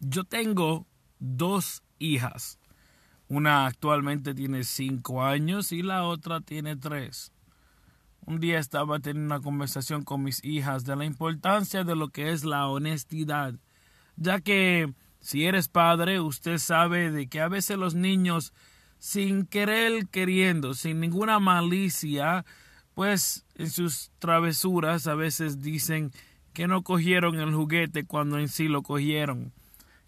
Yo tengo dos hijas. Una actualmente tiene cinco años y la otra tiene tres. Un día estaba teniendo una conversación con mis hijas de la importancia de lo que es la honestidad, ya que si eres padre, usted sabe de que a veces los niños, sin querer queriendo, sin ninguna malicia, pues en sus travesuras a veces dicen que no cogieron el juguete cuando en sí lo cogieron,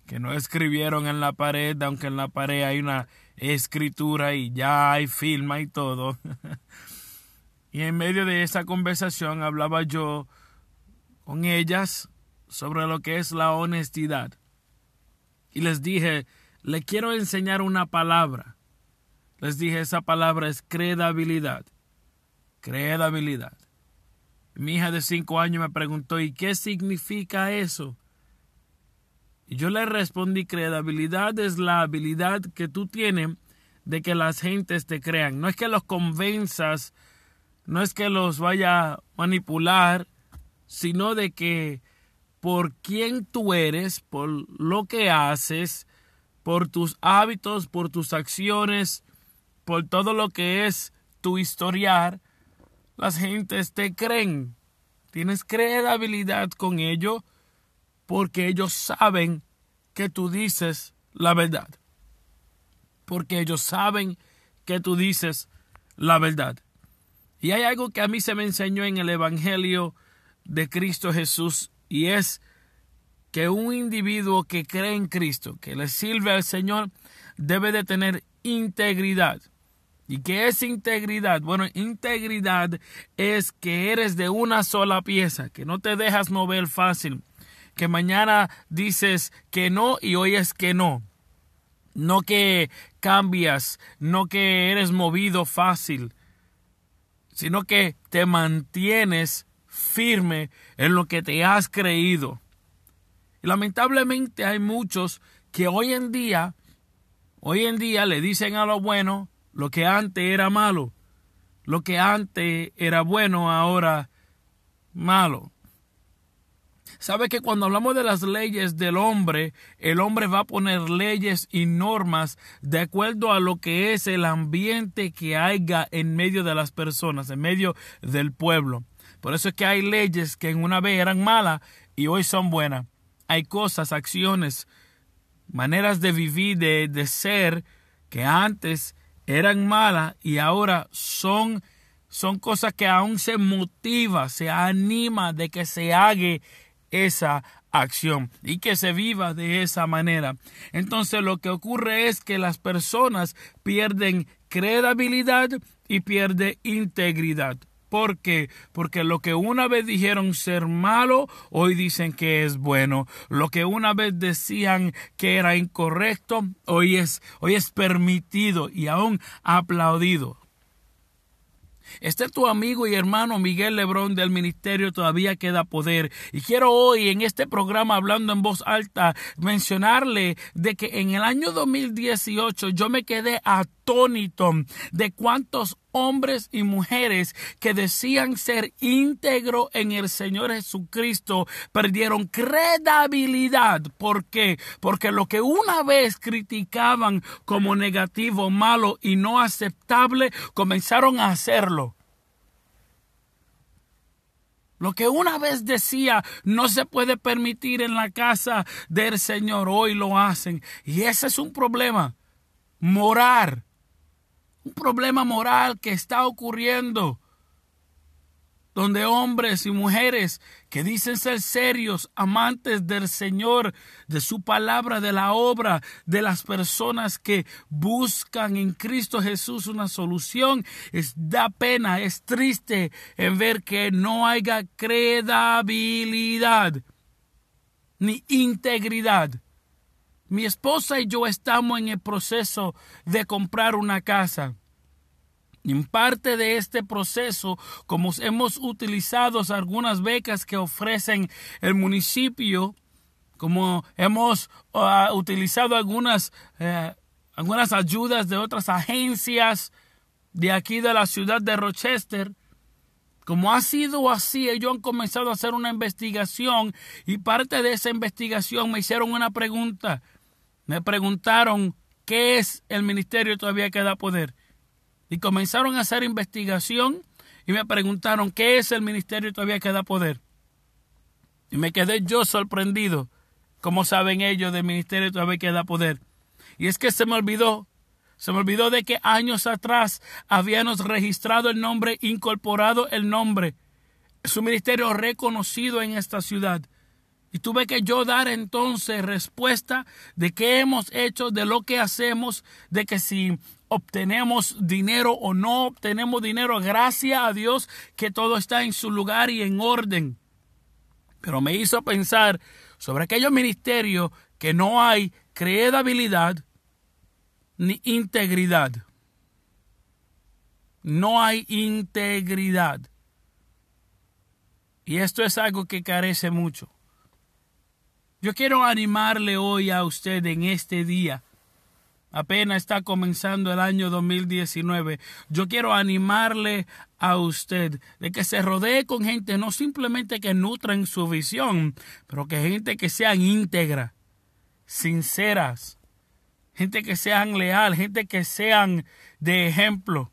que no escribieron en la pared, aunque en la pared hay una escritura y ya hay firma y todo. y en medio de esa conversación hablaba yo con ellas sobre lo que es la honestidad. Y les dije, le quiero enseñar una palabra. Les dije, esa palabra es credibilidad. Credibilidad. Mi hija de cinco años me preguntó, ¿y qué significa eso? Y yo le respondí, credibilidad es la habilidad que tú tienes de que las gentes te crean. No es que los convenzas, no es que los vaya a manipular, sino de que por quién tú eres, por lo que haces, por tus hábitos, por tus acciones, por todo lo que es tu historial, las gentes te creen. Tienes credibilidad con ellos porque ellos saben que tú dices la verdad. Porque ellos saben que tú dices la verdad. Y hay algo que a mí se me enseñó en el Evangelio de Cristo Jesús y es que un individuo que cree en Cristo, que le sirve al Señor, debe de tener integridad. ¿Y qué es integridad? Bueno, integridad es que eres de una sola pieza, que no te dejas mover fácil, que mañana dices que no y hoy es que no. No que cambias, no que eres movido fácil, sino que te mantienes firme en lo que te has creído. Y lamentablemente hay muchos que hoy en día, hoy en día le dicen a lo bueno, lo que antes era malo, lo que antes era bueno, ahora malo. Sabe que cuando hablamos de las leyes del hombre, el hombre va a poner leyes y normas de acuerdo a lo que es el ambiente que haya en medio de las personas, en medio del pueblo. Por eso es que hay leyes que en una vez eran malas y hoy son buenas. Hay cosas, acciones, maneras de vivir, de, de ser, que antes eran malas y ahora son, son cosas que aún se motiva, se anima de que se haga esa acción y que se viva de esa manera. Entonces lo que ocurre es que las personas pierden credibilidad y pierden integridad. ¿Por qué? Porque lo que una vez dijeron ser malo, hoy dicen que es bueno. Lo que una vez decían que era incorrecto, hoy es, hoy es permitido y aún aplaudido. Este es tu amigo y hermano Miguel Lebrón del Ministerio Todavía Queda Poder. Y quiero hoy en este programa, hablando en voz alta, mencionarle de que en el año 2018 yo me quedé de cuántos hombres y mujeres que decían ser íntegro en el Señor Jesucristo perdieron credibilidad. ¿Por qué? Porque lo que una vez criticaban como negativo, malo y no aceptable, comenzaron a hacerlo. Lo que una vez decía no se puede permitir en la casa del Señor, hoy lo hacen. Y ese es un problema. Morar un problema moral que está ocurriendo, donde hombres y mujeres que dicen ser serios, amantes del Señor, de su palabra, de la obra, de las personas que buscan en Cristo Jesús una solución, es da pena, es triste en ver que no haya credibilidad ni integridad mi esposa y yo estamos en el proceso de comprar una casa. En parte de este proceso, como hemos utilizado algunas becas que ofrecen el municipio, como hemos uh, utilizado algunas, uh, algunas ayudas de otras agencias de aquí de la ciudad de Rochester, Como ha sido así, ellos han comenzado a hacer una investigación y parte de esa investigación me hicieron una pregunta. Me preguntaron qué es el ministerio todavía que da poder. Y comenzaron a hacer investigación y me preguntaron qué es el ministerio todavía que da poder. Y me quedé yo sorprendido. ¿Cómo saben ellos del ministerio todavía que da poder? Y es que se me olvidó se me olvidó de que años atrás habíamos registrado el nombre, incorporado el nombre, su ministerio reconocido en esta ciudad. Y tuve que yo dar entonces respuesta de qué hemos hecho, de lo que hacemos, de que si obtenemos dinero o no obtenemos dinero, gracias a Dios que todo está en su lugar y en orden. Pero me hizo pensar sobre aquellos ministerios que no hay credibilidad, ni integridad. No hay integridad. Y esto es algo que carece mucho. Yo quiero animarle hoy a usted en este día. Apenas está comenzando el año 2019. Yo quiero animarle a usted de que se rodee con gente no simplemente que nutran su visión, pero que gente que sean íntegra, sinceras, gente que sean leal, gente que sean de ejemplo.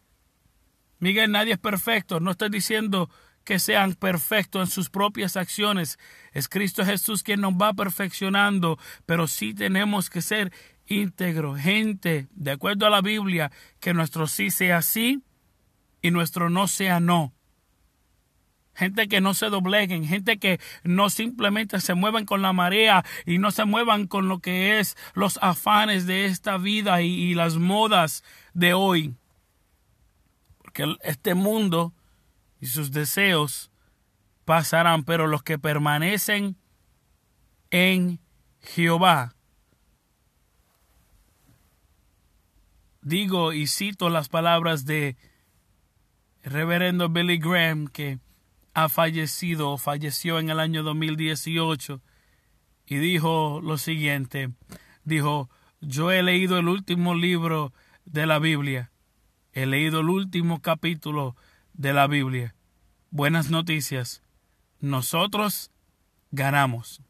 Miguel, nadie es perfecto. No estoy diciendo que sean perfectos en sus propias acciones. Es Cristo Jesús quien nos va perfeccionando, pero sí tenemos que ser íntegros, gente, de acuerdo a la Biblia, que nuestro sí sea sí y nuestro no sea no gente que no se dobleguen, gente que no simplemente se muevan con la marea y no se muevan con lo que es los afanes de esta vida y, y las modas de hoy. Porque este mundo y sus deseos pasarán, pero los que permanecen en Jehová. Digo y cito las palabras de reverendo Billy Graham que ha fallecido o falleció en el año 2018 y dijo lo siguiente, dijo, yo he leído el último libro de la Biblia, he leído el último capítulo de la Biblia. Buenas noticias, nosotros ganamos.